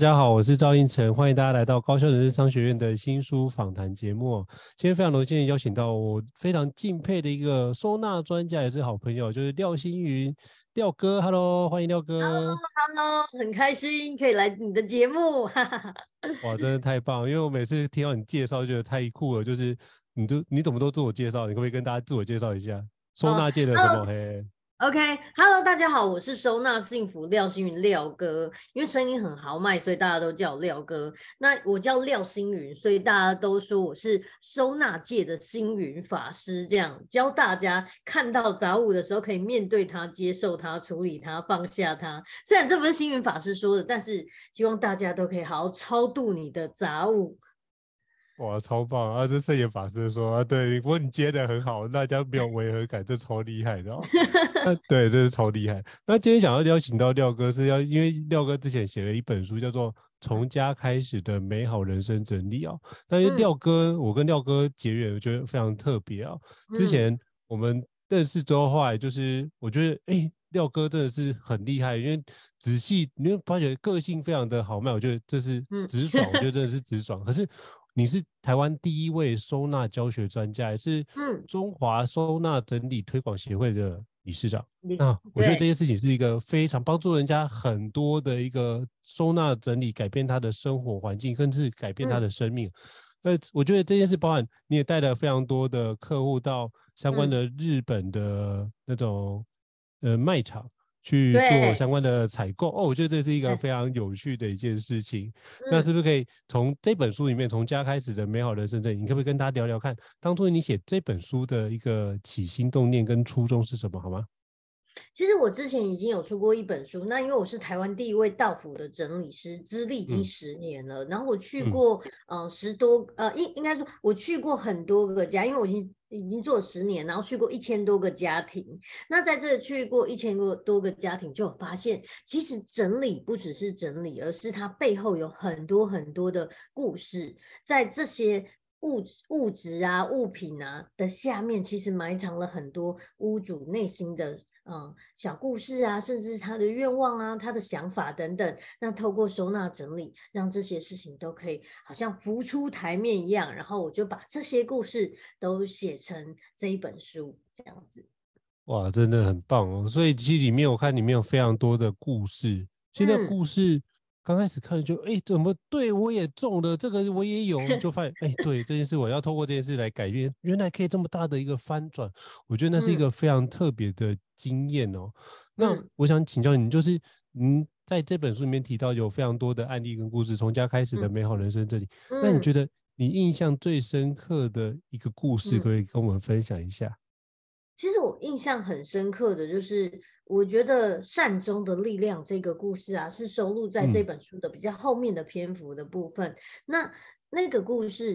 家好，我是赵英成，欢迎大家来到高校人生商学院的新书访谈节目。今天非常荣幸邀请到我非常敬佩的一个收纳专家，也是好朋友，就是廖星云，廖哥。Hello，欢迎廖哥。Hello，Hello，很开心可以来你的节目。哇，真的太棒！因为我每次听到你介绍，就觉得太酷了。就是你都你怎么都自我介绍？你可不可以跟大家自我介绍一下收纳界的什么？Oh, 嘿。OK，Hello，、大家好，我是收纳幸福廖星云廖哥，因为声音很豪迈，所以大家都叫我廖哥。那我叫廖星云，所以大家都说我是收纳界的星云法师，这样教大家看到杂物的时候可以面对它、接受它、处理它、放下它。虽然这不是星云法师说的，但是希望大家都可以好好超度你的杂物。哇，超棒啊！这圣严法师说啊，对，不过你接的很好，大家没有违和感，这超厉害的。对，这是超厉害。那今天想要邀请到廖哥，是要因为廖哥之前写了一本书，叫做《从家开始的美好人生整理》哦。但是廖哥，我跟廖哥结缘，我觉得非常特别啊。之前我们认识之后，后来就是我觉得，哎，廖哥真的是很厉害，因为仔细你会发觉个性非常的豪迈，我觉得这是直爽，我觉得真的是直爽。可是。你是台湾第一位收纳教学专家，也是中华收纳整理推广协会的理事长。嗯、那我觉得这件事情是一个非常帮助人家很多的一个收纳整理，改变他的生活环境，甚至改变他的生命。呃、嗯，我觉得这件事包含你也带了非常多的客户到相关的日本的那种呃卖场。去做相关的采购哦，我觉得这是一个非常有趣的一件事情。那是不是可以从这本书里面，从家开始的美好人生这里，你可不可以跟大家聊聊看，当初你写这本书的一个起心动念跟初衷是什么，好吗？其实我之前已经有出过一本书，那因为我是台湾第一位道府的整理师，资历已经十年了。嗯、然后我去过，嗯、呃，十多，呃，应应该说我去过很多个家，因为我已经已经做了十年，然后去过一千多个家庭。那在这去过一千多多个家庭，就有发现，其实整理不只是整理，而是它背后有很多很多的故事，在这些物物质啊、物品啊的下面，其实埋藏了很多屋主内心的。嗯，小故事啊，甚至是他的愿望啊，他的想法等等，那透过收纳整理，让这些事情都可以好像浮出台面一样，然后我就把这些故事都写成这一本书，这样子。哇，真的很棒哦！所以其实里面我看里面有非常多的故事，现在故事。嗯刚开始看就哎、欸，怎么对我也中了这个我也有，就发现哎、欸，对这件事我要透过这件事来改变，原来可以这么大的一个翻转，我觉得那是一个非常特别的经验哦。嗯、那我想请教你，就是您在这本书里面提到有非常多的案例跟故事，从家开始的美好人生这里，嗯、那你觉得你印象最深刻的一个故事，可以跟我们分享一下？其实我印象很深刻的就是，我觉得善终的力量这个故事啊，是收录在这本书的比较后面的篇幅的部分。嗯、那那个故事，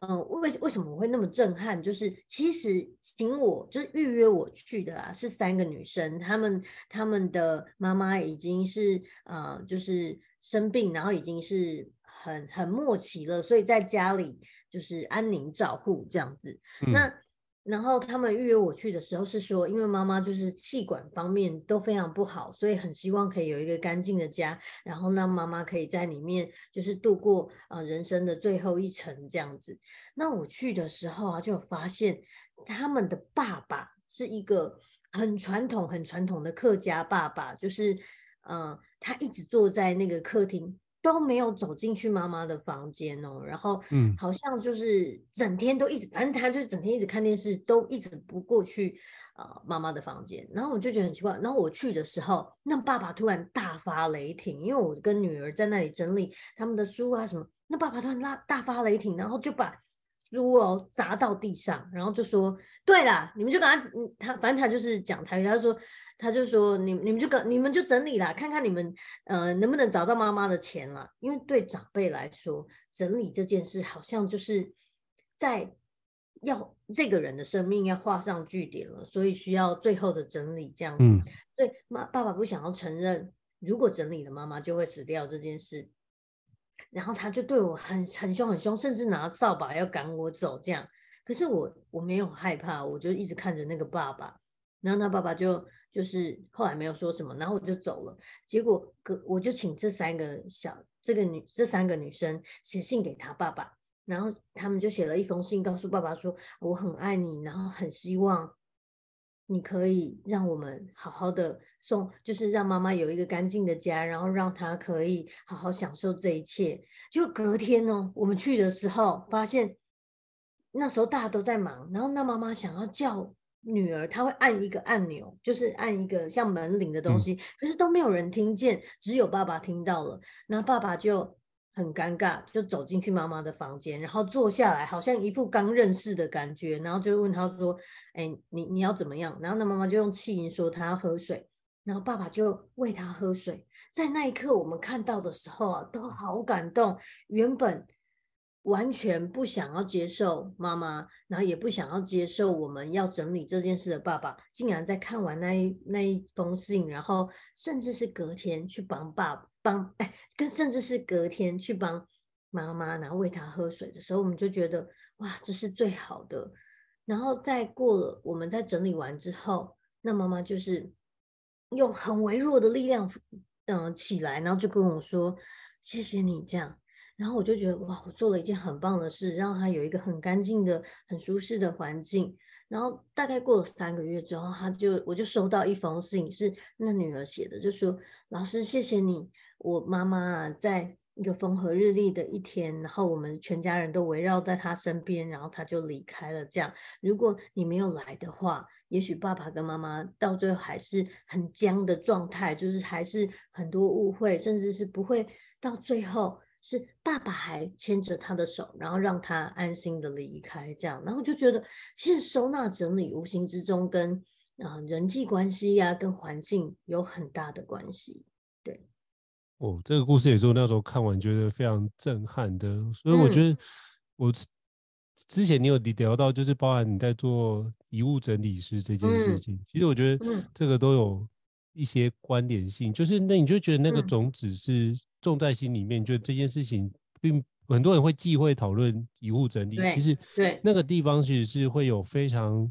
嗯、呃，为为什么我会那么震撼？就是其实请我就是预约我去的啊，是三个女生，她们她们的妈妈已经是呃，就是生病，然后已经是很很末期了，所以在家里就是安宁照护这样子。嗯、那然后他们预约我去的时候是说，因为妈妈就是气管方面都非常不好，所以很希望可以有一个干净的家，然后让妈妈可以在里面就是度过呃人生的最后一程这样子。那我去的时候啊，就发现他们的爸爸是一个很传统、很传统的客家爸爸，就是呃他一直坐在那个客厅。都没有走进去妈妈的房间哦，然后嗯，好像就是整天都一直，反正他就是整天一直看电视，都一直不过去啊、呃、妈妈的房间。然后我就觉得很奇怪，然后我去的时候，那爸爸突然大发雷霆，因为我跟女儿在那里整理他们的书啊什么，那爸爸突然大大发雷霆，然后就把书哦砸到地上，然后就说：“对了，你们就跟他，他反正他就是讲台语，他就说，他就说你你们就跟你们就整理啦，看看你们呃能不能找到妈妈的钱啦。因为对长辈来说，整理这件事好像就是在要这个人的生命要画上句点了，所以需要最后的整理这样子。嗯、所以妈爸爸不想要承认，如果整理了妈妈就会死掉这件事。”然后他就对我很很凶很凶，甚至拿扫把要赶我走这样。可是我我没有害怕，我就一直看着那个爸爸。然后他爸爸就就是后来没有说什么，然后我就走了。结果隔我就请这三个小这个女这三个女生写信给他爸爸，然后他们就写了一封信，告诉爸爸说我很爱你，然后很希望。你可以让我们好好的送，就是让妈妈有一个干净的家，然后让她可以好好享受这一切。就隔天呢，我们去的时候发现，那时候大家都在忙，然后那妈妈想要叫女儿，她会按一个按钮，就是按一个像门铃的东西，可是都没有人听见，只有爸爸听到了，然后爸爸就。很尴尬，就走进去妈妈的房间，然后坐下来，好像一副刚认识的感觉，然后就问他说：“哎，你你要怎么样？”然后那妈妈就用气音说：“她要喝水。”然后爸爸就喂她喝水。在那一刻，我们看到的时候啊，都好感动。原本完全不想要接受妈妈，然后也不想要接受我们要整理这件事的爸爸，竟然在看完那一那一封信，然后甚至是隔天去帮爸。帮哎，跟甚至是隔天去帮妈妈，然后喂她喝水的时候，我们就觉得哇，这是最好的。然后再过了，我们在整理完之后，那妈妈就是用很微弱的力量，嗯、起来，然后就跟我说：“谢谢你这样。”然后我就觉得哇，我做了一件很棒的事，让她有一个很干净的、很舒适的环境。然后大概过了三个月之后，他就我就收到一封信，是那女儿写的，就说：“老师，谢谢你，我妈妈，在一个风和日丽的一天，然后我们全家人都围绕在她身边，然后她就离开了。这样，如果你没有来的话，也许爸爸跟妈妈到最后还是很僵的状态，就是还是很多误会，甚至是不会到最后。”是爸爸还牵着他的手，然后让他安心的离开，这样，然后就觉得其实收纳整理无形之中跟啊、呃、人际关系呀、啊，跟环境有很大的关系。对，哦，这个故事也是我那时候看完觉得非常震撼的，所以我觉得我之前你有聊到，就是包含你在做遗物整理师这件事情，嗯、其实我觉得这个都有一些关联性，就是那你就觉得那个种子是。种在心里面，就这件事情，并很多人会忌讳讨论遗物整理。其实，对那个地方，其实是会有非常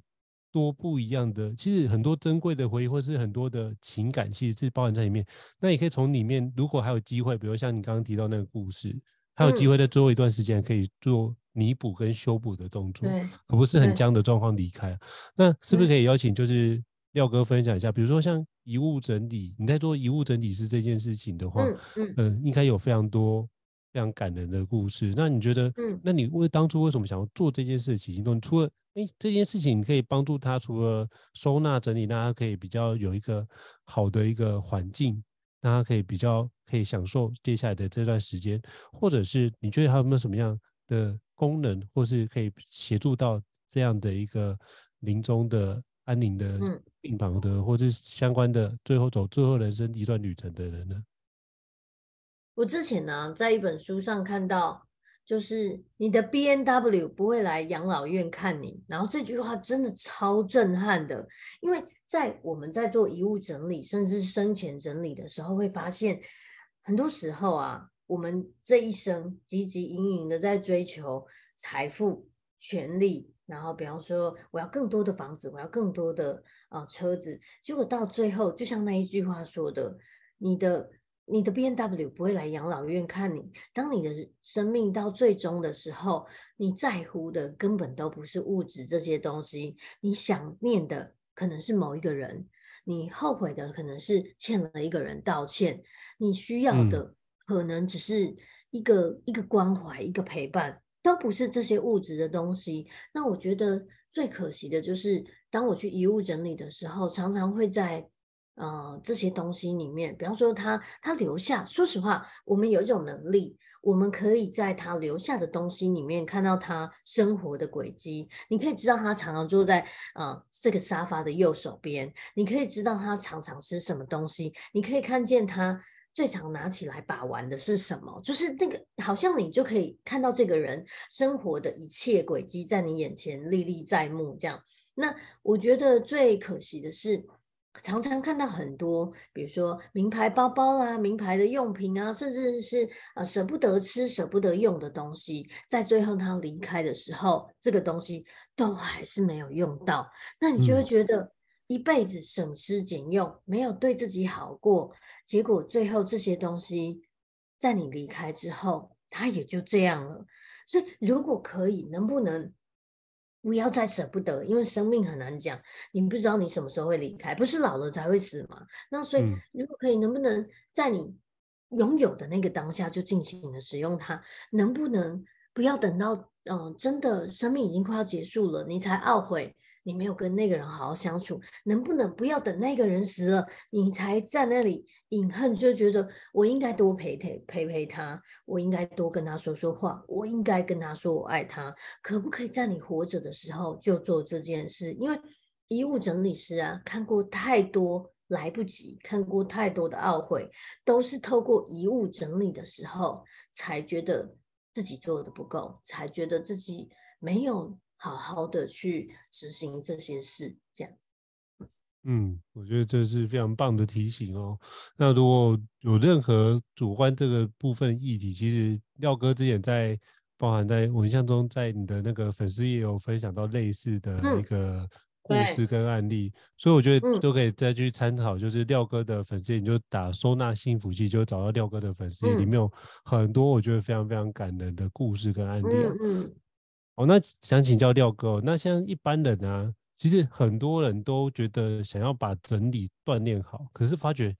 多不一样的。其实很多珍贵的回忆，或是很多的情感，其实是包含在里面。那也可以从里面，如果还有机会，比如像你刚刚提到那个故事，还有机会在最后一段时间可以做弥补跟修补的动作，对而不是很僵的状况离开。那是不是可以邀请，就是廖哥分享一下？比如说像。遗物整理，你在做遗物整理师这件事情的话，嗯嗯、呃，应该有非常多非常感人的故事。那你觉得，嗯，那你为当初为什么想要做这件事情？你除了哎，这件事情可以帮助他，除了收纳整理，让他可以比较有一个好的一个环境，让他可以比较可以享受接下来的这段时间，或者是你觉得还有没有什么样的功能，或是可以协助到这样的一个临终的安宁的？嗯病房的，或者是相关的，最后走最后人生一段旅程的人呢？我之前呢、啊，在一本书上看到，就是你的 B N W 不会来养老院看你，然后这句话真的超震撼的，因为在我们在做遗物整理，甚至是生前整理的时候，会发现很多时候啊，我们这一生汲汲营营的在追求财富、权力。然后，比方说，我要更多的房子，我要更多的啊、呃、车子，结果到最后，就像那一句话说的，你的你的 B N W 不会来养老院看你。当你的生命到最终的时候，你在乎的根本都不是物质这些东西，你想念的可能是某一个人，你后悔的可能是欠了一个人道歉，你需要的可能只是一个、嗯、一个关怀，一个陪伴。都不是这些物质的东西。那我觉得最可惜的就是，当我去遗物整理的时候，常常会在呃这些东西里面，比方说他他留下。说实话，我们有一种能力，我们可以在他留下的东西里面看到他生活的轨迹。你可以知道他常常坐在啊、呃、这个沙发的右手边，你可以知道他常常吃什么东西，你可以看见他最常拿起来把玩的是什么，就是那个好像你就可以看到这个人生活的一切轨迹在你眼前历历在目。这样，那我觉得最可惜的是。常常看到很多，比如说名牌包包啦、名牌的用品啊，甚至是呃舍不得吃、舍不得用的东西，在最后他离开的时候，这个东西都还是没有用到。那你就会觉得一辈子省吃俭用，没有对自己好过，结果最后这些东西在你离开之后，它也就这样了。所以如果可以，能不能？不要再舍不得，因为生命很难讲，你不知道你什么时候会离开，不是老了才会死吗？那所以，如果可以，能不能在你拥有的那个当下就尽情的使用它？能不能不要等到嗯、呃，真的生命已经快要结束了，你才懊悔？你没有跟那个人好好相处，能不能不要等那个人死了，你才在那里隐恨，就觉得我应该多陪陪陪陪他，我应该多跟他说说话，我应该跟他说我爱他，可不可以在你活着的时候就做这件事？因为遗物整理师啊，看过太多来不及，看过太多的懊悔，都是透过遗物整理的时候，才觉得自己做的不够，才觉得自己没有。好好的去执行这些事，这样。嗯，我觉得这是非常棒的提醒哦。那如果有任何主观这个部分议题，其实廖哥之前在包含在我印象中，在你的那个粉丝也有分享到类似的一个故事跟案例，嗯、所以我觉得都可以再去参考。就是廖哥的粉丝页，你就打收纳幸福记，就找到廖哥的粉丝页，里面有很多我觉得非常非常感人的故事跟案例、啊。嗯。嗯哦，那想请教廖哥，那像一般人啊，其实很多人都觉得想要把整理锻炼好，可是发觉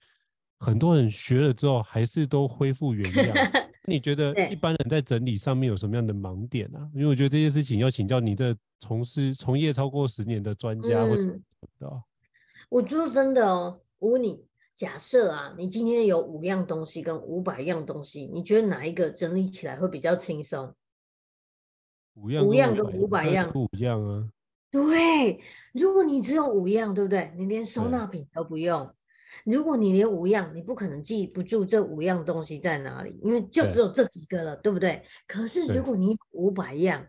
很多人学了之后还是都恢复原样。你觉得一般人在整理上面有什么样的盲点啊？因为我觉得这件事情要请教你这从事从业超过十年的专家。嗯，我说真的哦，我问你，假设啊，你今天有五样东西跟五百样东西，你觉得哪一个整理起来会比较轻松？五样，五样跟五百样不一样啊。对，如果你只有五样，对不对？你连收纳品都不用。如果你连五样，你不可能记不住这五样东西在哪里，因为就只有这几个了，对，对不对？可是如果你五百样。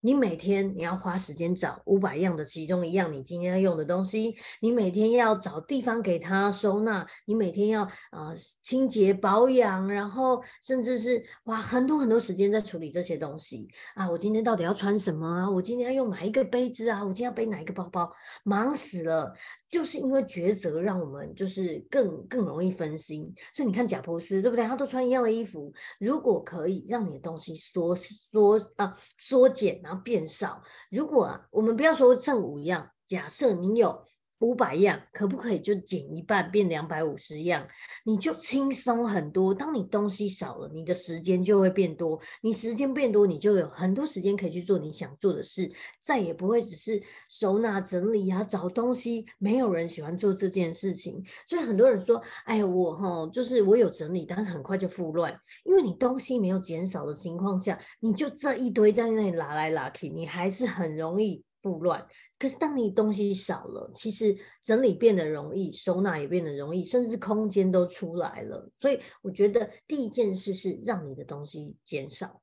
你每天你要花时间找五百样的其中一样你今天要用的东西，你每天要找地方给它收纳，你每天要、呃、清洁保养，然后甚至是花很多很多时间在处理这些东西啊！我今天到底要穿什么啊？我今天要用哪一个杯子啊？我今天要背哪一个包包？忙死了！就是因为抉择让我们就是更更容易分心，所以你看贾伯斯对不对？他都穿一样的衣服，如果可以让你的东西缩缩啊缩减然后变少，如果啊我们不要说正午一样，假设你有。五百样可不可以就减一半变两百五十样？你就轻松很多。当你东西少了，你的时间就会变多。你时间变多，你就有很多时间可以去做你想做的事，再也不会只是收纳整理啊、找东西。没有人喜欢做这件事情，所以很多人说：“哎，我哈就是我有整理，但是很快就复乱，因为你东西没有减少的情况下，你就这一堆在那里拉来拉去，你还是很容易。”不乱，可是当你东西少了，其实整理变得容易，收纳也变得容易，甚至空间都出来了。所以我觉得第一件事是让你的东西减少。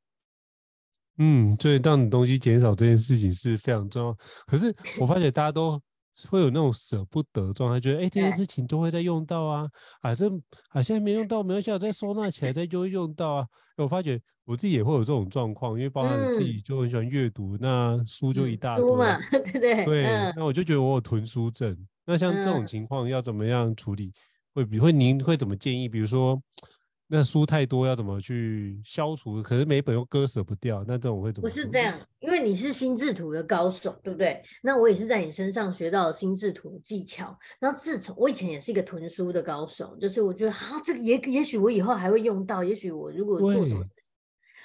嗯，所以当你东西减少这件事情是非常重要。可是我发现大家都会有那种舍不得状态，觉得哎，这件事情都会再用到啊，啊这啊现在没用到，没关系，再收纳起来再就会用到啊。我发觉。我自己也会有这种状况，因为包含我自己就很喜欢阅读，嗯、那书就一大堆，书嘛，对对对。对，嗯、那我就觉得我有囤书症。那像这种情况要怎么样处理？会比会您会怎么建议？比如说，那书太多要怎么去消除？可是每本又割舍不掉，那这种会怎么？不是这样，因为你是心智图的高手，对不对？那我也是在你身上学到了心智图的技巧。然后自从我以前也是一个囤书的高手，就是我觉得啊，这个也也许我以后还会用到，也许我如果做什么。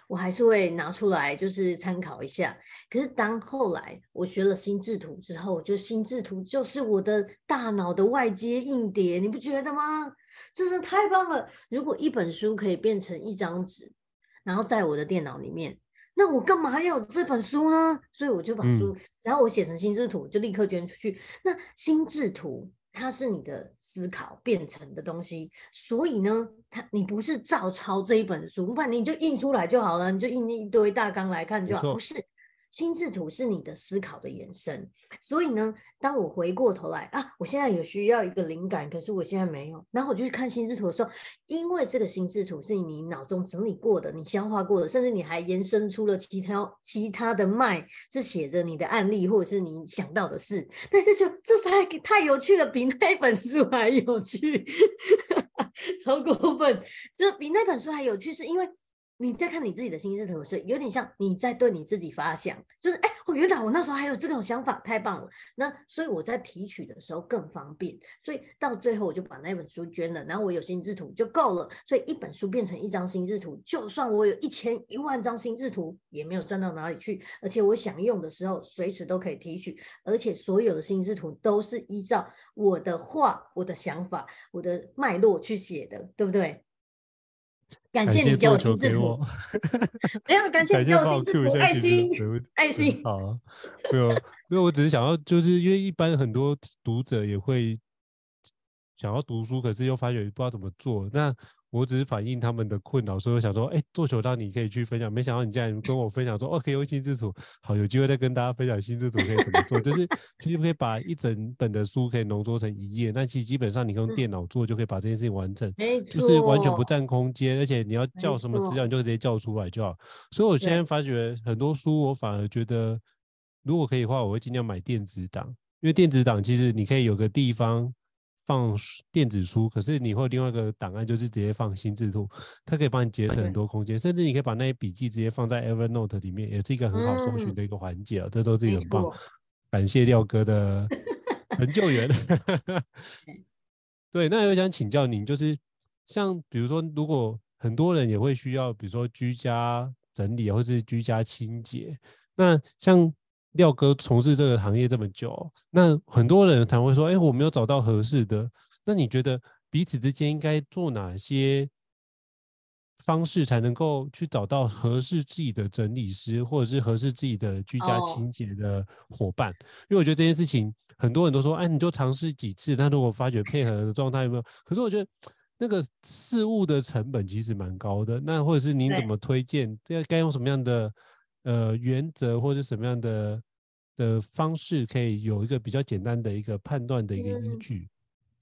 我还是会拿出来，就是参考一下。可是当后来我学了心智图之后，我觉得心智图就是我的大脑的外接硬碟，你不觉得吗？真是太棒了！如果一本书可以变成一张纸，然后在我的电脑里面。那我干嘛要这本书呢？所以我就把书，然后我写成心智图，就立刻捐出去。那心智图它是你的思考变成的东西，所以呢，它你不是照抄这一本书，不然你就印出来就好了，你就印一堆大纲来看就好，不是。心智图是你的思考的延伸，所以呢，当我回过头来啊，我现在有需要一个灵感，可是我现在没有，然后我就去看心智图的时候，因为这个心智图是你脑中整理过的，你消化过的，甚至你还延伸出了其他其他的脉，是写着你的案例或者是你想到的事，但是就这太太有趣了，比那本书还有趣，超过分，就比那本书还有趣，是因为。你在看你自己的心智图是，有点像你在对你自己发想，就是哎，我原来我那时候还有这种想法，太棒了。那所以我在提取的时候更方便，所以到最后我就把那本书捐了，然后我有心智图就够了。所以一本书变成一张心智图，就算我有一千一万张心智图，也没有赚到哪里去。而且我想用的时候，随时都可以提取，而且所有的心智图都是依照我的话、我的想法、我的脉络去写的，对不对？感谢你给我球给我，没有感 谢你给我心智图，爱心爱心。好，没有，因为我只是想要，就是因为一般很多读者也会想要读书，可是又发觉不知道怎么做，那。我只是反映他们的困扰，所以我想说，哎、欸，做球当你可以去分享。没想到你竟然跟我分享说，哦，可以用心智图，好，有机会再跟大家分享心智图可以怎么做。就是 其实可以把一整本的书可以浓缩成一页，那其实基本上你用电脑做就可以把这件事情完成，就是完全不占空间，而且你要叫什么资料你就直接叫出来就好。所以我现在发觉很多书，我反而觉得如果可以的话，我会尽量买电子档，因为电子档其实你可以有个地方。放电子书，可是你会另外一个档案，就是直接放心智图，它可以帮你节省很多空间，甚至你可以把那些笔记直接放在 Evernote 里面，也是一个很好搜寻的一个环节啊。这都是很棒，感谢廖哥的成就员。对，那我想请教您，就是像比如说，如果很多人也会需要，比如说居家整理或者是居家清洁，那像。廖哥从事这个行业这么久，那很多人才会说：“哎，我没有找到合适的。”那你觉得彼此之间应该做哪些方式才能够去找到合适自己的整理师，或者是合适自己的居家清洁的伙伴？哦、因为我觉得这件事情，很多人都说：“哎，你就尝试几次。”但如果发觉配合的状态有没有？可是我觉得那个事物的成本其实蛮高的。那或者是您怎么推荐？这该用什么样的？呃，原则或者什么样的的方式，可以有一个比较简单的一个判断的一个依据。嗯，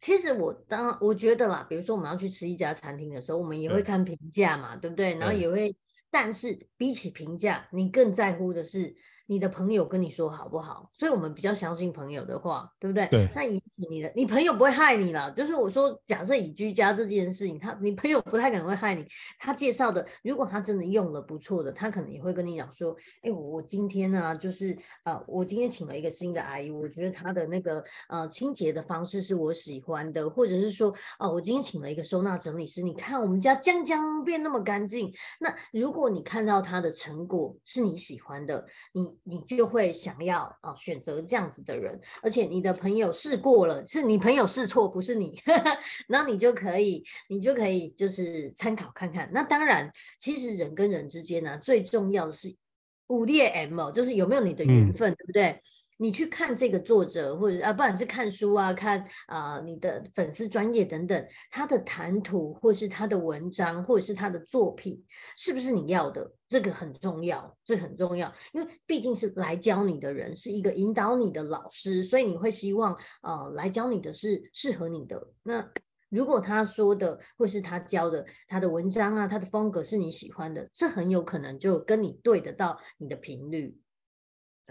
其实我当我觉得啦，比如说我们要去吃一家餐厅的时候，我们也会看评价嘛，对，对不对？然后也会，但是比起评价，你更在乎的是。你的朋友跟你说好不好？所以我们比较相信朋友的话，对不对？对。那以你的，你朋友不会害你了。就是我说，假设以居家这件事情，他你朋友不太可能会害你。他介绍的，如果他真的用了不错的，他可能也会跟你讲说：“哎，我我今天呢，就是呃，我今天请了一个新的阿姨，我觉得她的那个呃清洁的方式是我喜欢的，或者是说，哦、我今天请了一个收纳整理师，你看我们家将将变那么干净。那如果你看到他的成果是你喜欢的，你。你就会想要啊选择这样子的人，而且你的朋友试过了，是你朋友试错，不是你，然后你就可以，你就可以就是参考看看。那当然，其实人跟人之间呢，最重要的是五列 M，就是有没有你的缘分，嗯、对不对？你去看这个作者，或者啊，不管是看书啊，看啊、你的粉丝专业等等，他的谈吐，或是他的文章，或者是他的作品，是不是你要的？这个很重要，这很重要，因为毕竟是来教你的人，是一个引导你的老师，所以你会希望呃来教你的是适合你的。那如果他说的，或是他教的，他的文章啊，他的风格是你喜欢的，这很有可能就跟你对得到你的频率。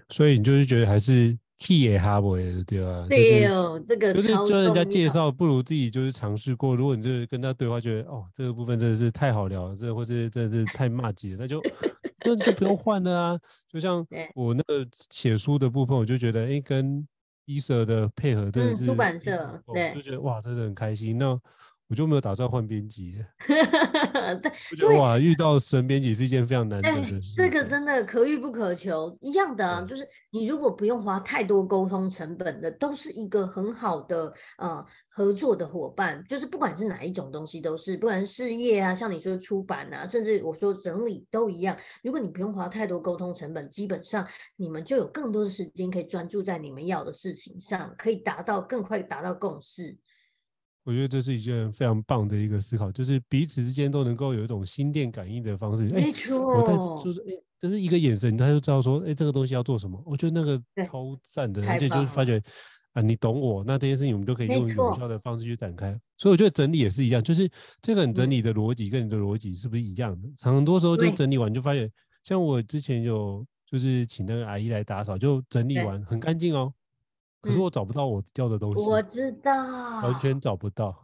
所以你就是觉得还是 key 也哈不的对吧？对哦，这个就是就人家介绍，不如自己就是尝试过。如果你就是跟他对话，觉得哦这个部分真的是太好聊了，这或者真的是太骂街了，那就 就就不用换了啊。就像我那个写书的部分，我就觉得哎、欸，跟伊舍的配合真的是、嗯、出版社对，就觉得哇，真的很开心。那我就没有打算换编辑了。对，我觉得哇，遇到神编辑是一件非常难得的事。这个真的可遇不可求，一样的啊，就是你如果不用花太多沟通成本的，都是一个很好的呃合作的伙伴。就是不管是哪一种东西，都是不管是事业啊，像你说的出版啊，甚至我说整理都一样。如果你不用花太多沟通成本，基本上你们就有更多的时间可以专注在你们要的事情上，可以达到更快达到共识。我觉得这是一件非常棒的一个思考，就是彼此之间都能够有一种心电感应的方式。没错，我在就是哎，就是一个眼神，他就知道说，哎，这个东西要做什么。我觉得那个超赞的，而且就是发觉啊，你懂我，那这件事情我们都可以用有效的方式去展开。所以我觉得整理也是一样，就是这个你整理的逻辑跟你的逻辑是不是一样的？很多时候就整理完就发现，像我之前有就是请那个阿姨来打扫，就整理完很干净哦。可是我找不到我要的东西，我知道，完全找不到。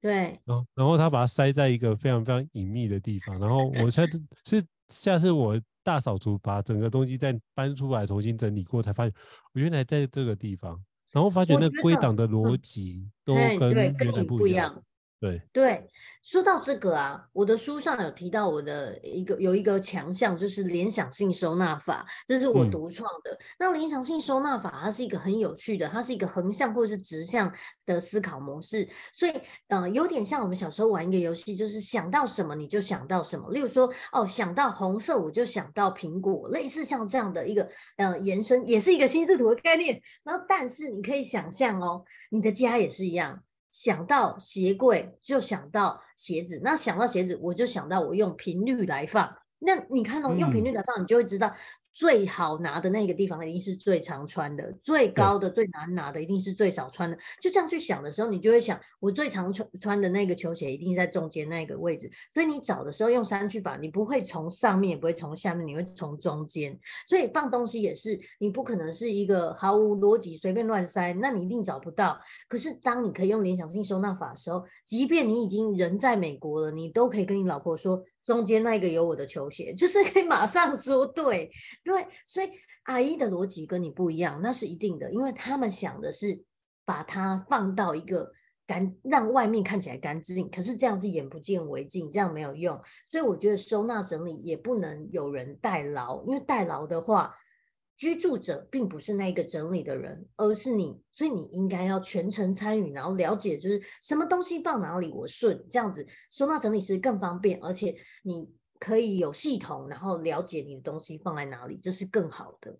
对，然后然后他把它塞在一个非常非常隐秘的地方，然后我下次 是下次我大扫除，把整个东西再搬出来重新整理过，才发现我原来在这个地方，然后发觉那归档的逻辑都跟原来不一样。对对，说到这个啊，我的书上有提到我的一个有一个强项，就是联想性收纳法，这是我独创的。嗯、那联想性收纳法，它是一个很有趣的，它是一个横向或者是直向的思考模式，所以呃，有点像我们小时候玩一个游戏，就是想到什么你就想到什么。例如说，哦，想到红色我就想到苹果，类似像这样的一个呃延伸，也是一个心智图的概念。然后，但是你可以想象哦，你的家也是一样。想到鞋柜就想到鞋子，那想到鞋子我就想到我用频率来放。那你看哦，用频率来放，你就会知道。最好拿的那个地方一定是最常穿的，最高的最难拿的一定是最少穿的。就这样去想的时候，你就会想，我最常穿穿的那个球鞋一定是在中间那个位置。所以你找的时候用删去法，你不会从上面，也不会从下面，你会从中间。所以放东西也是，你不可能是一个毫无逻辑随便乱塞，那你一定找不到。可是当你可以用联想性收纳法的时候，即便你已经人在美国了，你都可以跟你老婆说。中间那个有我的球鞋，就是可以马上说对对，所以阿姨的逻辑跟你不一样，那是一定的，因为他们想的是把它放到一个干，让外面看起来干净，可是这样是眼不见为净，这样没有用，所以我觉得收纳整理也不能有人代劳，因为代劳的话。居住者并不是那一个整理的人，而是你，所以你应该要全程参与，然后了解就是什么东西放哪里，我顺这样子收纳整理是更方便，而且你可以有系统，然后了解你的东西放在哪里，这是更好的。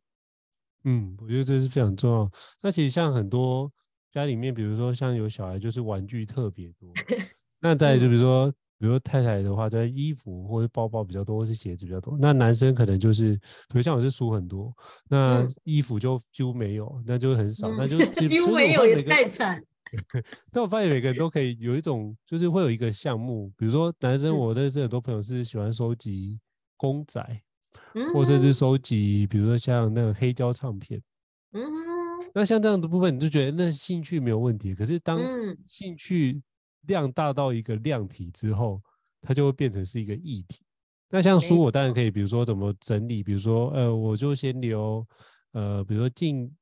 嗯，我觉得这是非常重要。那其实像很多家里面，比如说像有小孩，就是玩具特别多。那在就比如说。嗯比如太太的话，在衣服或者包包比较多，或是鞋子比较多。那男生可能就是，比如像我是书很多，那衣服就几乎没有，那就很少，嗯、那就几乎没有也太惨。但我发现每个人都可以有一种，就是会有一个项目，比如说男生，我认识很多朋友是喜欢收集公仔，嗯、或者是收集，比如说像那个黑胶唱片。嗯，那像这样的部分，你就觉得那兴趣没有问题。可是当兴趣量大到一个量体之后，它就会变成是一个议题。那像书，我当然可以，比如说怎么整理，比如说呃，我就先留呃，比如说近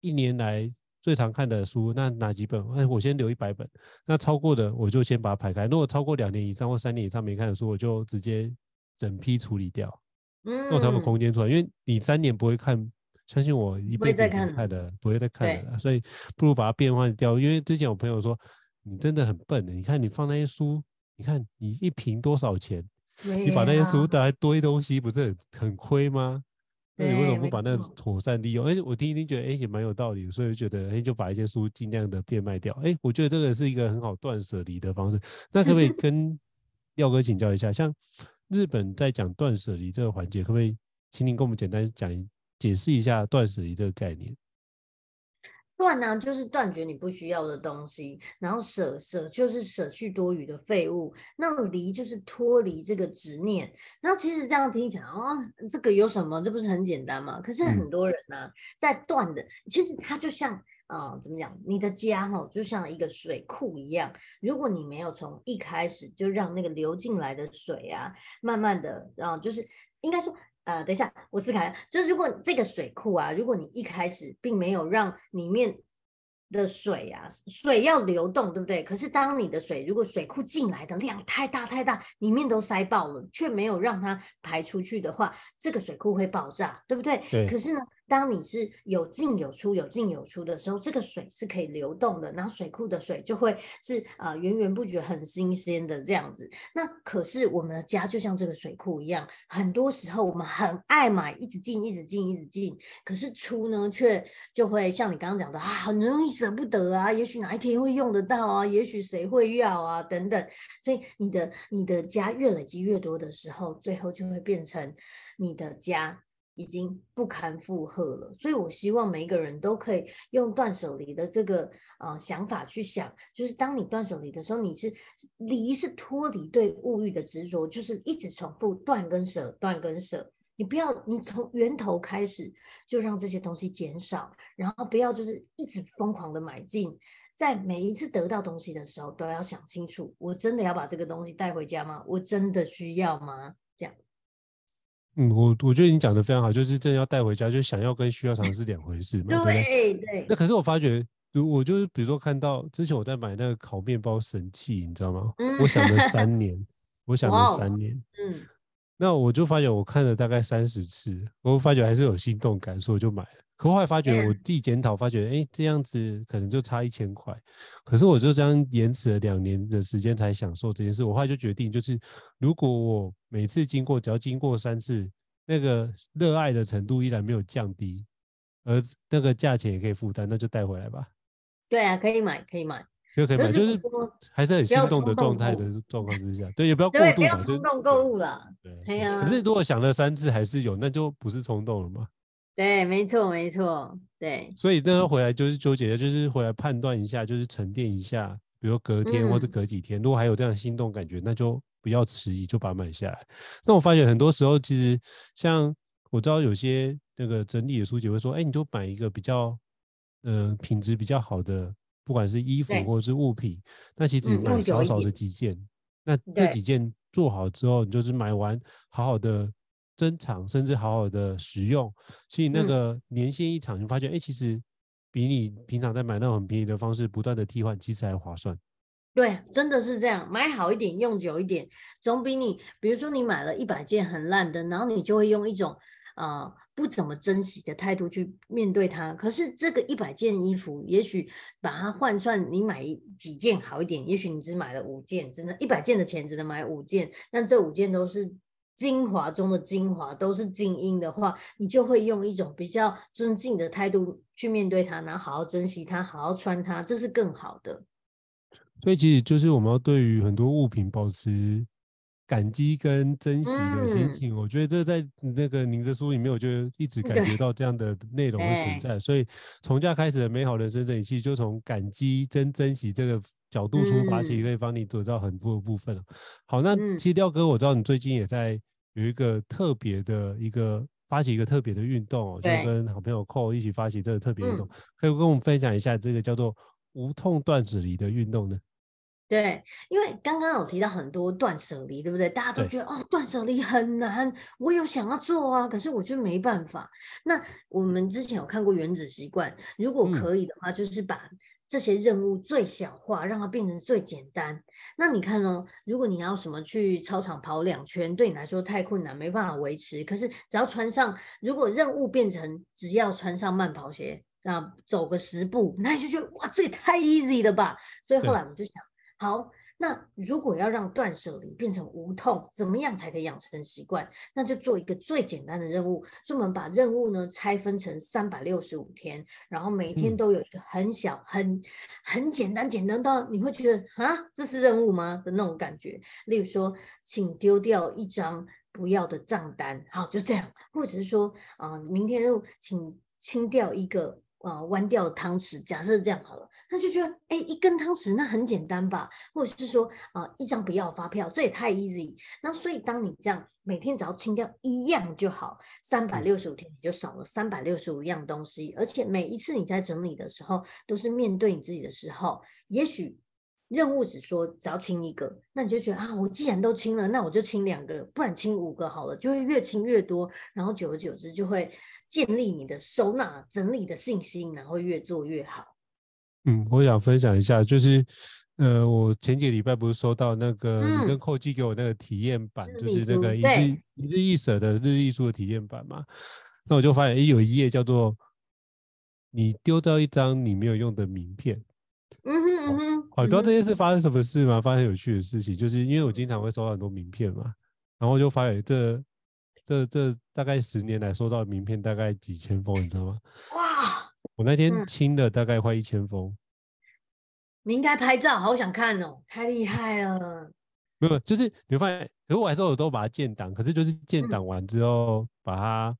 一年来最常看的书，那哪几本？哎，我先留一百本。那超过的，我就先把它排开。如果超过两年以上或三年以上没看的书，我就直接整批处理掉。嗯，那我才有空间出来。因为你三年不会看，相信我一辈子不会看的，不会再看的。所以不如把它变换掉。因为之前有朋友说。你真的很笨的，你看你放那些书，你看你一瓶多少钱？你把那些书拿来堆东西，不是很很亏吗？那你为什么不把那个妥善利用？哎，我听一听觉得哎也蛮有道理，所以就觉得哎就把一些书尽量的变卖掉。哎，我觉得这个是一个很好断舍离的方式。那可不可以 跟廖哥请教一下？像日本在讲断舍离这个环节，可不可以请您跟我们简单讲解释一下断舍离这个概念？断呢，就是断绝你不需要的东西，然后舍舍就是舍去多余的废物，那离就是脱离这个执念。然后其实这样听起来啊、哦，这个有什么？这不是很简单吗？可是很多人呢、啊，在断的，其实它就像啊、呃，怎么讲？你的家哈，就像一个水库一样，如果你没有从一开始就让那个流进来的水啊，慢慢的啊，就是应该说。呃，等一下，我思考一下，就是如果这个水库啊，如果你一开始并没有让里面的水啊，水要流动，对不对？可是当你的水如果水库进来的量太大太大，里面都塞爆了，却没有让它排出去的话，这个水库会爆炸，对不对？对。可是呢，当你是有进有出、有进有出的时候，这个水是可以流动的，然后水库的水就会是、呃、源源不绝、很新鲜的这样子。那可是我们的家就像这个水库一样，很多时候我们很爱买，一直进、一直进、一直进，可是出呢却就会像你刚刚讲的啊，很容易舍不得啊，也许哪一天会用得到啊，也许谁会要啊等等。所以你的你的家越累积越多的时候，最后就会变成你的家。已经不堪负荷了，所以我希望每一个人都可以用断舍离的这个呃想法去想，就是当你断舍离的时候，你是离是脱离对物欲的执着，就是一直重复断跟舍，断跟舍。你不要，你从源头开始就让这些东西减少，然后不要就是一直疯狂的买进，在每一次得到东西的时候都要想清楚，我真的要把这个东西带回家吗？我真的需要吗？嗯，我我觉得你讲的非常好，就是真的要带回家，就想要跟需要尝试两回事嘛，对不对？对对。那可是我发觉，如我就是比如说看到之前我在买那个烤面包神器，你知道吗？嗯、我想了三年，我想了三年，嗯，那我就发觉我看了大概三十次，我发觉还是有心动感，所以我就买了。可后来发觉，我自己检讨，发觉，哎，这样子可能就差一千块。可是我就这样延迟了两年的时间才享受这件事。我后来就决定，就是如果我每次经过，只要经过三次，那个热爱的程度依然没有降低，而那个价钱也可以负担，那就带回来吧。对啊，可以买，可以买，就可以买，就是 还是很心动的状态的状况之下，对，也不要过度，不要冲动购物了。对，对啊。可是如果想了三次还是有，那就不是冲动了吗？对，没错，没错，对。所以那个回来就是纠结的，就是回来判断一下，就是沉淀一下，比如隔天或者隔几天，嗯、如果还有这样心动感觉，那就不要迟疑，就把它买下来。那我发现很多时候，其实像我知道有些那个整理的书籍会说，哎，你就买一个比较，嗯、呃，品质比较好的，不管是衣服或者是物品，那其实买少少的几件，嗯、那这几件做好之后，你就是买完好好的。珍藏，甚至好好的使用，所以那个年限一长，你发现，哎、嗯，其实比你平常在买那种很便宜的方式不断的替换，其实还划算。对，真的是这样，买好一点，用久一点，总比你，比如说你买了一百件很烂的，然后你就会用一种啊、呃、不怎么珍惜的态度去面对它。可是这个一百件衣服，也许把它换算，你买几件好一点，也许你只买了五件，只能一百件的钱只能买五件，那这五件都是。精华中的精华都是精英的话，你就会用一种比较尊敬的态度去面对它，然后好好珍惜它，好好穿它，这是更好的。所以其实就是我们要对于很多物品保持感激跟珍惜的心情。嗯、我觉得这在那个您的书里面，我就一直感觉到这样的内容的存在。所以从家开始的美好人生整理器，就从感激真珍惜这个角度出发，其实可以帮你做到很多的部分。好，那其实廖哥，我知道你最近也在。有一个特别的一个发起一个特别的运动，就跟好朋友寇一起发起这个特别运动，可以跟我们分享一下这个叫做无痛断舍离的运动呢？对，因为刚刚有提到很多断舍离，对不对？大家都觉得哦，断舍离很难，我有想要做啊，可是我就没办法。那我们之前有看过《原子习惯》，如果可以的话，就是把。这些任务最小化，让它变成最简单。那你看哦，如果你要什么去操场跑两圈，对你来说太困难，没办法维持。可是只要穿上，如果任务变成只要穿上慢跑鞋，啊，走个十步，那你就觉得哇，这也太 easy 了吧。所以后来我们就想，好。那如果要让断舍离变成无痛，怎么样才可以养成习惯？那就做一个最简单的任务，所以我们把任务呢拆分成三百六十五天，然后每天都有一个很小、很很简单、简单到你会觉得啊，这是任务吗的那种感觉。例如说，请丢掉一张不要的账单，好，就这样，或者是说啊、呃，明天就请清掉一个。啊，弯掉的汤匙，假设这样好了，他就觉得，哎，一根汤匙那很简单吧？或者是说，啊，一张不要发票，这也太 easy。那所以，当你这样每天只要清掉一样就好，三百六十五天你就少了三百六十五样东西，而且每一次你在整理的时候，都是面对你自己的时候，也许任务只说只要清一个，那你就觉得啊，我既然都清了，那我就清两个，不然清五个好了，就会越清越多，然后久而久之就会。建立你的收纳整理的信心，然后越做越好。嗯，我想分享一下，就是呃，我前几个礼拜不是收到那个、嗯、你跟寇基给我那个体验版，就是那个一日一日一舍的日历书的体验版嘛。那我就发现，诶，有一页叫做你丢掉一张你没有用的名片。嗯哼嗯哼。好，知道这件事发生什么事吗？发生有趣的事情，就是因为我经常会收到很多名片嘛，然后就发现这这这大概十年来收到的名片大概几千封，你知道吗？哇！我那天清了大概快一千封。你应该拍照，好想看哦，太厉害了。没有，就是你会发现，如果我还是我都把它建档，可是就是建档完之后，把它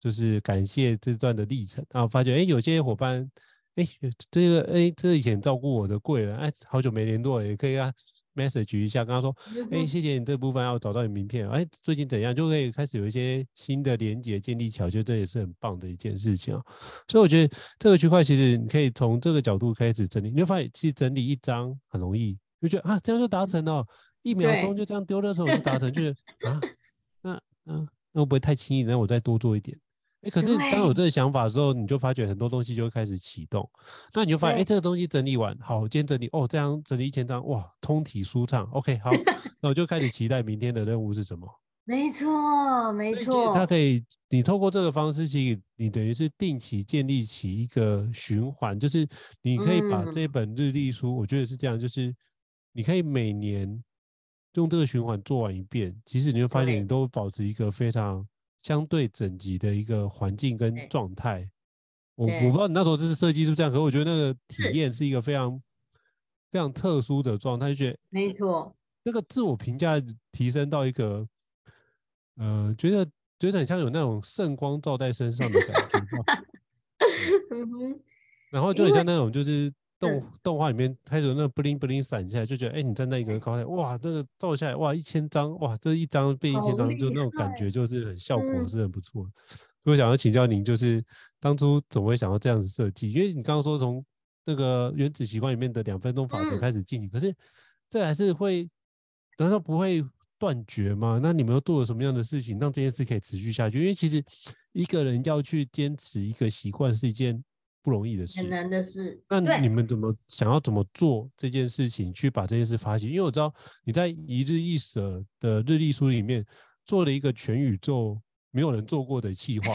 就是感谢这段的历程，然后发觉，哎，有些伙伴。哎，这个哎，这个以前照顾我的贵人，哎，好久没联络，也可以啊，message 一下，跟他说，哎，谢谢你这部分要找到你名片，哎，最近怎样，就可以开始有一些新的连接建立起来，我觉得这也是很棒的一件事情啊。所以我觉得这个区块其实你可以从这个角度开始整理，你会发现其实整理一张很容易，就觉得啊，这样就达成了，一秒钟就这样丢的时候就达成，就是啊，那那那会不会太轻易？那我再多做一点。哎，可是当有这个想法的时候，你就发觉很多东西就会开始启动。那你就发现，哎，这个东西整理完，好，今天整理，哦，这样整理一千张，哇，通体舒畅。OK，好，那我就开始期待明天的任务是什么？没错，没错。它可以，你透过这个方式，去你等于是定期建立起一个循环，就是你可以把这本日历书，嗯、我觉得是这样，就是你可以每年用这个循环做完一遍，其实你会发现你都保持一个非常。相对整洁的一个环境跟状态，我我不知道你那时候就是设计是这样，可是我觉得那个体验是一个非常非常特殊的状态，就觉得没错，那个自我评价提升到一个，呃，觉得觉得很像有那种圣光照在身上的感觉，然后就很像那种就是。动动画里面开始有那个布灵布灵闪下来，就觉得哎、欸，你站在一个高台，哇，这个照下来，哇，一千张，哇，这一张变一千张，就那种感觉就是很效果是很不错。所以我想要请教您，就是当初怎么会想要这样子设计？因为你刚刚说从那个原子习惯里面的两分钟法则开始进行，可是这还是会，难道不会断绝吗？那你们又做了什么样的事情，让这件事可以持续下去？因为其实一个人要去坚持一个习惯是一件。不容易的事，很难的事。那你们怎么想要怎么做这件事情，去把这件事发起？因为我知道你在一日一舍的日历书里面做了一个全宇宙没有人做过的计划。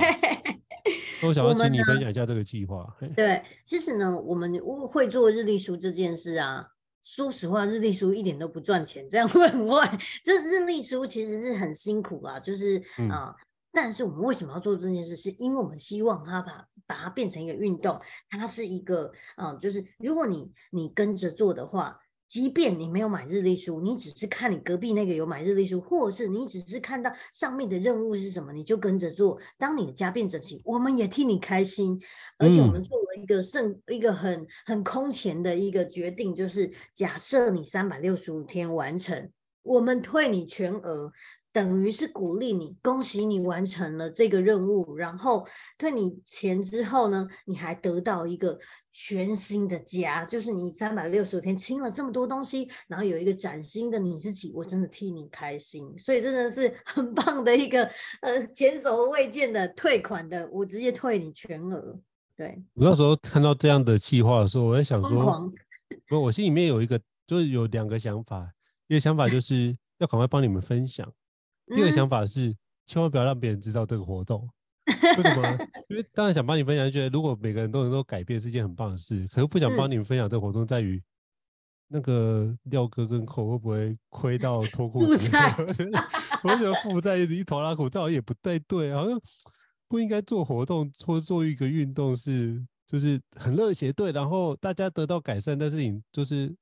我想要请你分享一下这个计划。对，其实呢，我们会做日历书这件事啊，说实话，日历书一点都不赚钱，这样会 很坏。就是日历书其实是很辛苦啊，就是啊。嗯但是我们为什么要做这件事？是因为我们希望它把把它变成一个运动，它是一个嗯，就是如果你你跟着做的话，即便你没有买日历书，你只是看你隔壁那个有买日历书，或者是你只是看到上面的任务是什么，你就跟着做。当你的家变整齐，我们也替你开心。而且我们做了一个甚一个很很空前的一个决定，就是假设你三百六十五天完成，我们退你全额。等于是鼓励你，恭喜你完成了这个任务，然后退你钱之后呢，你还得到一个全新的家，就是你三百六十五天清了这么多东西，然后有一个崭新的你自己，我真的替你开心，所以真的是 很棒的一个呃前所未见的退款的，我直接退你全额。对，我那时候看到这样的计划的时候，我在想说，不，我心里面有一个，就是有两个想法，一个想法就是要赶快帮你们分享。第二个想法是，千万不要让别人知道这个活动。为什么？因为 当然想帮你分享，觉得如果每个人都能够改变，是一件很棒的事。可是不想帮你们分享这个活动，在于那个廖哥跟寇会不会亏到脱裤子？我觉得负债一头拉苦，这好像也不太对，好像不应该做活动或做一个运动是就是很热血，对，然后大家得到改善，但是你就是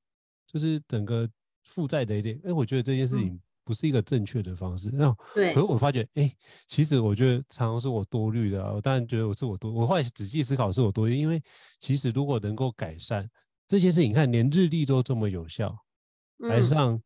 就是整个负债的一点。哎，我觉得这件事情。不是一个正确的方式。那可是我发觉，哎、欸，其实我觉得常常是我多虑的。我当然觉得我是我多，我后来仔细思考是我多虑，因为其实如果能够改善这些事情，你看连日历都这么有效，来上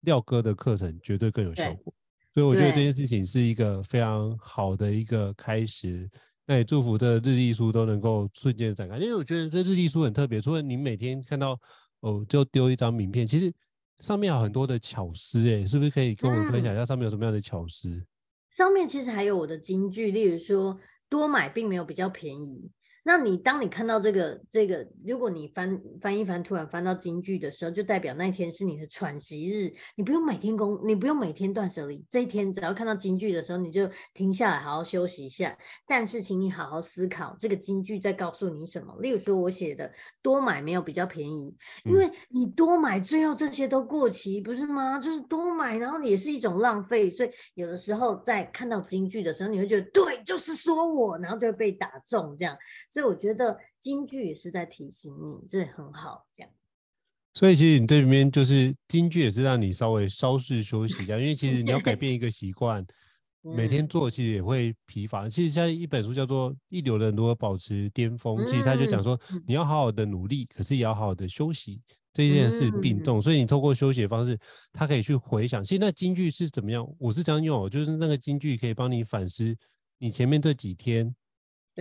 廖哥的课程绝对更有效果。所以我觉得这件事情是一个非常好的一个开始。那也祝福这日历书都能够瞬间展开，因为我觉得这日历书很特别，除了你每天看到哦，就丢一张名片，其实。上面有很多的巧思，哎，是不是可以跟我们分享一下上面有什么样的巧思？上面其实还有我的金句，例如说多买并没有比较便宜，那你当你看到这个这个，如果你翻翻一翻，突然翻到京剧的时候，就代表那一天是你的喘息日，你不用每天工，你不用每天断舍离，这一天只要看到京剧的时候，你就停下来好好休息一下。但是，请你好好思考这个京剧在告诉你什么。例如说，我写的多买没有比较便宜，因为你多买，最后这些都过期，不是吗？就是多买，然后也是一种浪费。所以，有的时候在看到京剧的时候，你会觉得对，就是说我，然后就会被打中这样。所以我觉得京剧也是在提醒你，这很好，这样。所以其实你这里面就是京剧也是让你稍微稍事休息一下，因为其实你要改变一个习惯，每天做其实也会疲乏。其实像一本书叫做《一流人如何保持巅峰》，其实他就讲说你要好好的努力，可是也要好好的休息，这件事并重。所以你透过休息的方式，他可以去回想，其实那京剧是怎么样？我是这样用，就是那个京剧可以帮你反思你前面这几天。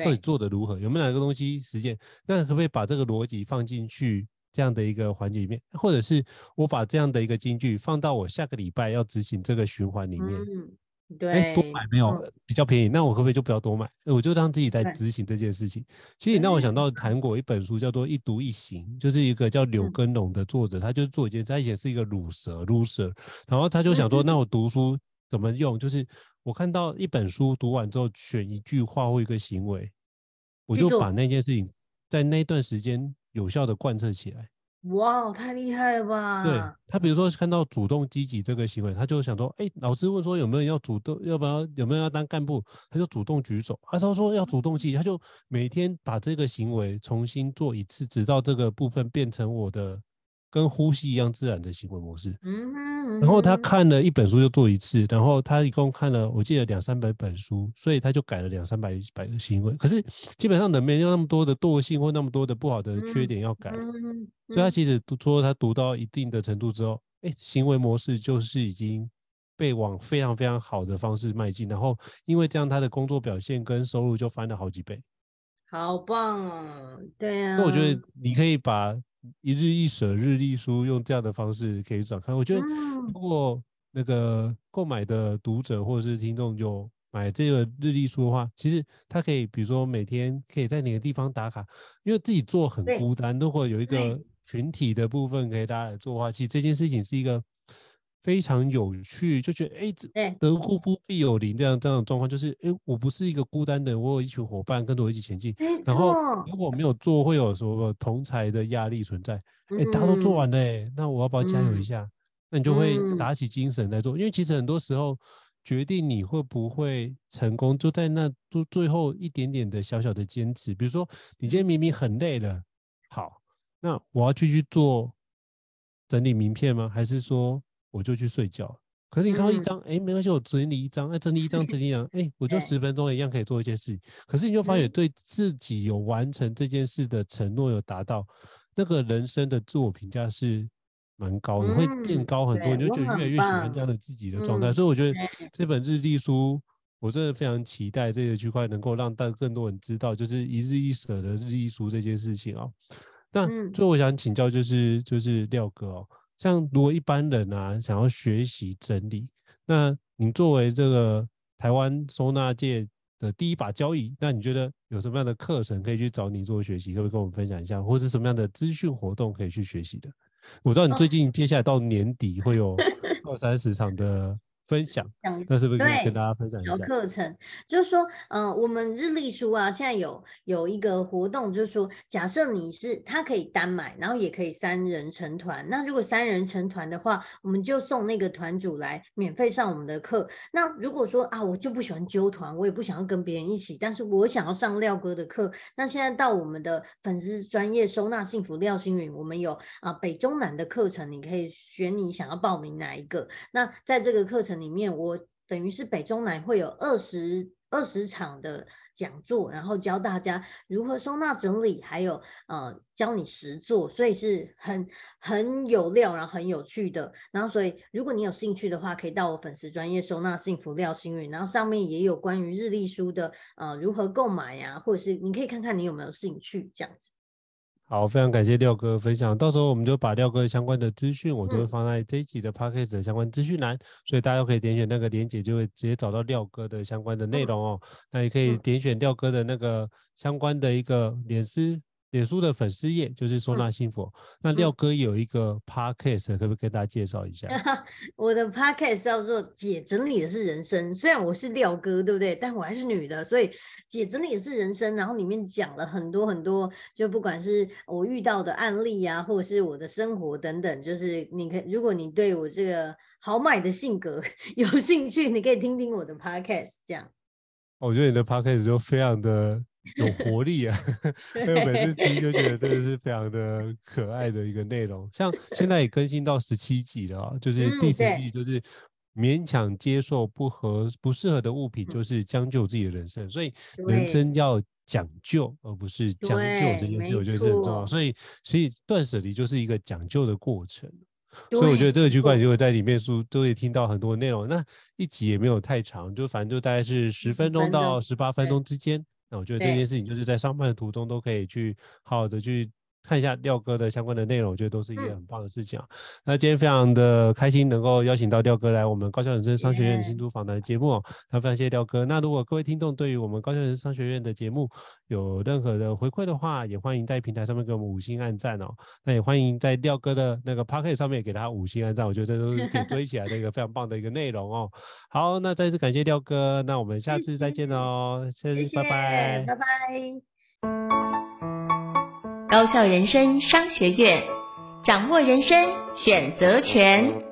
到底做的如何？有没有哪个东西实践？那可不可以把这个逻辑放进去这样的一个环节里面？或者是我把这样的一个金句放到我下个礼拜要执行这个循环里面？嗯，对。哎，多买没有比较便宜，那我可不可以就不要多买？我就当自己在执行这件事情。其实你让我想到韩国一本书叫做《一读一行》，就是一个叫柳根龙的作者，他就做一件事，他以前是一个鲁蛇，loser，然后他就想说，那我读书怎么用？就是。我看到一本书读完之后，选一句话或一个行为，我就把那件事情在那段时间有效的贯彻起来。哇，太厉害了吧！对，他，比如说看到主动积极这个行为，他就想说：哎，老师问说有没有人要主动，要不要有没有要当干部？他就主动举手。他说要主动积极，他就每天把这个行为重新做一次，直到这个部分变成我的。跟呼吸一样自然的行为模式。嗯哼。然后他看了一本书就做一次，然后他一共看了我记得两三百本书，所以他就改了两三百百个行为。可是基本上人没有那么多的惰性或那么多的不好的缺点要改，所以他其实读说他读到一定的程度之后，哎，行为模式就是已经被往非常非常好的方式迈进。然后因为这样，他的工作表现跟收入就翻了好几倍。好棒哦！对啊。那我觉得你可以把。一日一舍日历书用这样的方式可以转看，我觉得如果那个购买的读者或者是听众有买这个日历书的话，其实他可以比如说每天可以在哪个地方打卡，因为自己做很孤单，如果有一个群体的部分可以大家来做的话，其实这件事情是一个。非常有趣，就觉得哎，得互补必有邻这样这样的状况，就是哎，我不是一个孤单的人，我有一群伙伴跟着我一起前进。然后如果没有做，会有什么同才的压力存在？哎，大家都做完了，哎，那我要不要加油一下？那你就会打起精神来做，因为其实很多时候决定你会不会成功，就在那都最后一点点的小小的坚持。比如说，你今天明明很累了，好，那我要继续做整理名片吗？还是说？我就去睡觉，可是你看到一张，哎、嗯，没关系，我整理一张，哎，整理一张，整理一张，哎，我就十分钟一样可以做一件事。可是你就发现对自己有完成这件事的承诺有达到，那个人生的自我评价是蛮高的，会变高很多，你就觉得越来越喜欢这样的自己的状态。所以我觉得这本日历书，我真的非常期待这个区块能够让大更多人知道，就是一日一舍的日历书这件事情哦。那最后我想请教就是就是廖哥哦。像如果一般人啊想要学习整理，那你作为这个台湾收纳界的第一把交椅，那你觉得有什么样的课程可以去找你做学习？可不可以跟我们分享一下，或者是什么样的资讯活动可以去学习的？我知道你最近接下来到年底会有 二三十场的。分享，那是不是可以跟大家分享一下课程？就是说，嗯、呃，我们日历书啊，现在有有一个活动，就是说，假设你是它可以单买，然后也可以三人成团。那如果三人成团的话，我们就送那个团主来免费上我们的课。那如果说啊，我就不喜欢揪团，我也不想要跟别人一起，但是我想要上廖哥的课。那现在到我们的粉丝专业收纳幸福廖星云，我们有啊北中南的课程，你可以选你想要报名哪一个。那在这个课程。里面我等于是北中南会有二十二十场的讲座，然后教大家如何收纳整理，还有呃教你实做，所以是很很有料，然后很有趣的。然后所以如果你有兴趣的话，可以到我粉丝专业收纳幸福廖心筠，然后上面也有关于日历书的呃如何购买呀、或者是你可以看看你有没有兴趣这样子。好，非常感谢廖哥分享，到时候我们就把廖哥相关的资讯，我都会放在这一集的 Podcast 的相关资讯栏，嗯、所以大家都可以点选那个链接，就会直接找到廖哥的相关的内容哦。嗯、那也可以点选廖哥的那个相关的一个脸书。脸书的粉丝页就是收纳幸福。嗯、那廖哥有一个 podcast，、嗯、可不可以跟大家介绍一下？我的 podcast 叫做“姐整理的是人生”，虽然我是廖哥，对不对？但我还是女的，所以“姐整理的是人生”。然后里面讲了很多很多，就不管是我遇到的案例啊，或者是我的生活等等，就是你可以，如果你对我这个豪迈的性格 有兴趣，你可以听听我的 podcast。这样，我觉得你的 podcast 就非常的。有活力啊！所以每次听就觉得真的是非常的可爱的一个内容。像现在也更新到十七集了啊，就 是第十集就是勉强接受不合不适合的物品，就是将就自己的人生。所以人生要讲究，而不是将就这件事，我觉得是很重要。所以所以断舍离就是一个讲究的过程。所以我觉得这个区块就会在里面书都会听到很多内容。那一集也没有太长，就反正就大概是十分钟到十八分钟之间。那我觉得这件事情就是在上班的途中都可以去好好的去看一下廖哥的相关的内容，我觉得都是一件很棒的事情啊。嗯、那今天非常的开心能够邀请到廖哥来我们高校人生商学院新竹访谈节目哦，那非常谢谢廖哥。那如果各位听众对于我们高校人生商学院的节目有任何的回馈的话，也欢迎在平台上面给我们五星按赞哦。那也欢迎在廖哥的那个 Podcast 上面也给他五星按赞，我觉得这都是可以堆起来的一个非常棒的一个内容哦。好，那再次感谢廖哥，那我们下次再见哦，谢谢，拜拜，拜拜。高校人生商学院，掌握人生选择权。